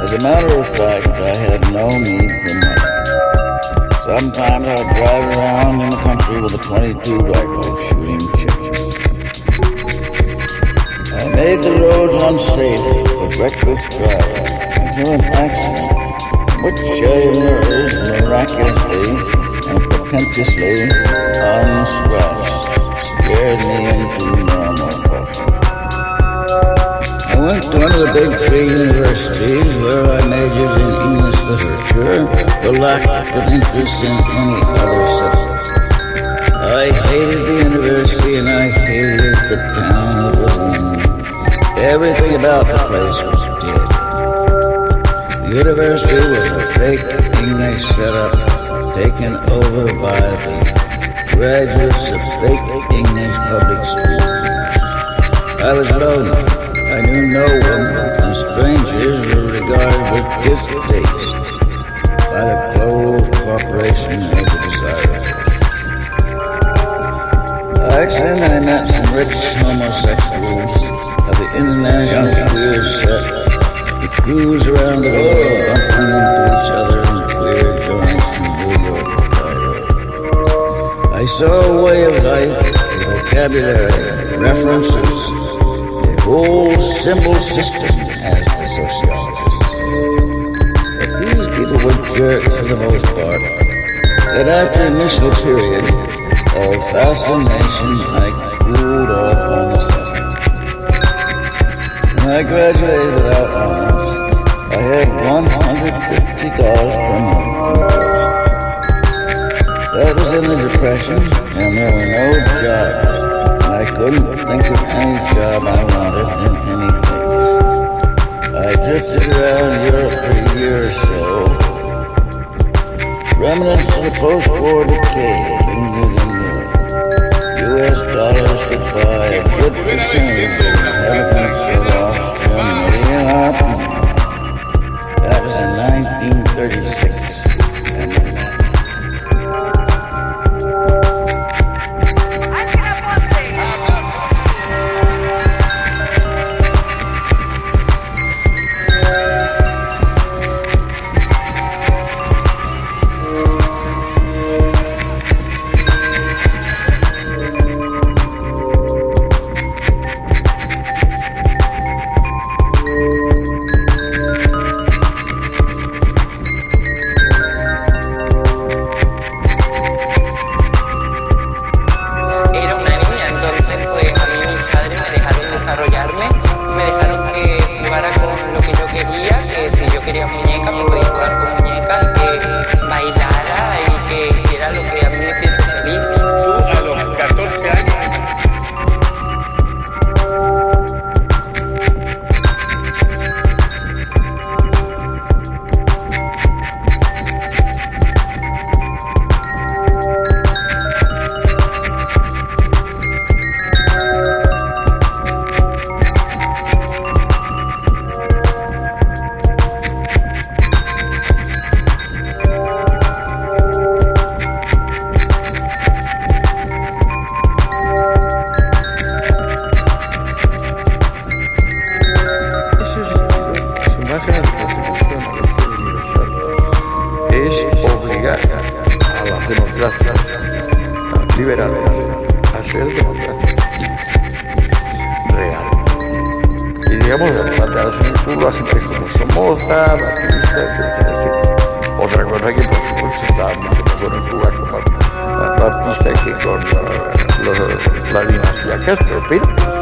As a matter of fact, I had no need for money. Sometimes I'd drive around in the country with a 22 rifle shooting chickens. I made the roads unsafe with reckless driving until an accident, which I emerged miraculously and portentously unscratched, scared me into went to one of the big three universities where I majored in English literature for lack of interest in any other subject. I hated the university and I hated the town it was in. Everything about the place was dead. The university was a fake English setup taken over by the graduates of fake English public schools. I was lonely. No one, and strangers were regarded with distaste by the closed corporation of the desire. By accident, I met some rich homosexuals of the international queer set who cruise around the world oh. bumping into each other in queer joints from New York Cairo. I saw a way of life, vocabulary, references, symbol system as the sociologists. But these people were jerks for the most part. That after initial period of fascination, I cooled off on the subject. When I graduated without honors, I had $150 per month. That was in the Depression, and there were no jobs. I couldn't think of any job I wanted in any place. I drifted around Europe for a year or so. Remnants of the las democracias liberales a ser democracias reales. Y digamos, planteadas en el pueblo a gente como Somoza, Batista, etcétera. Otra cosa que por supuesto estaba mucho mejor en Cuba con Batista que con eh, la dinastía Castro, pero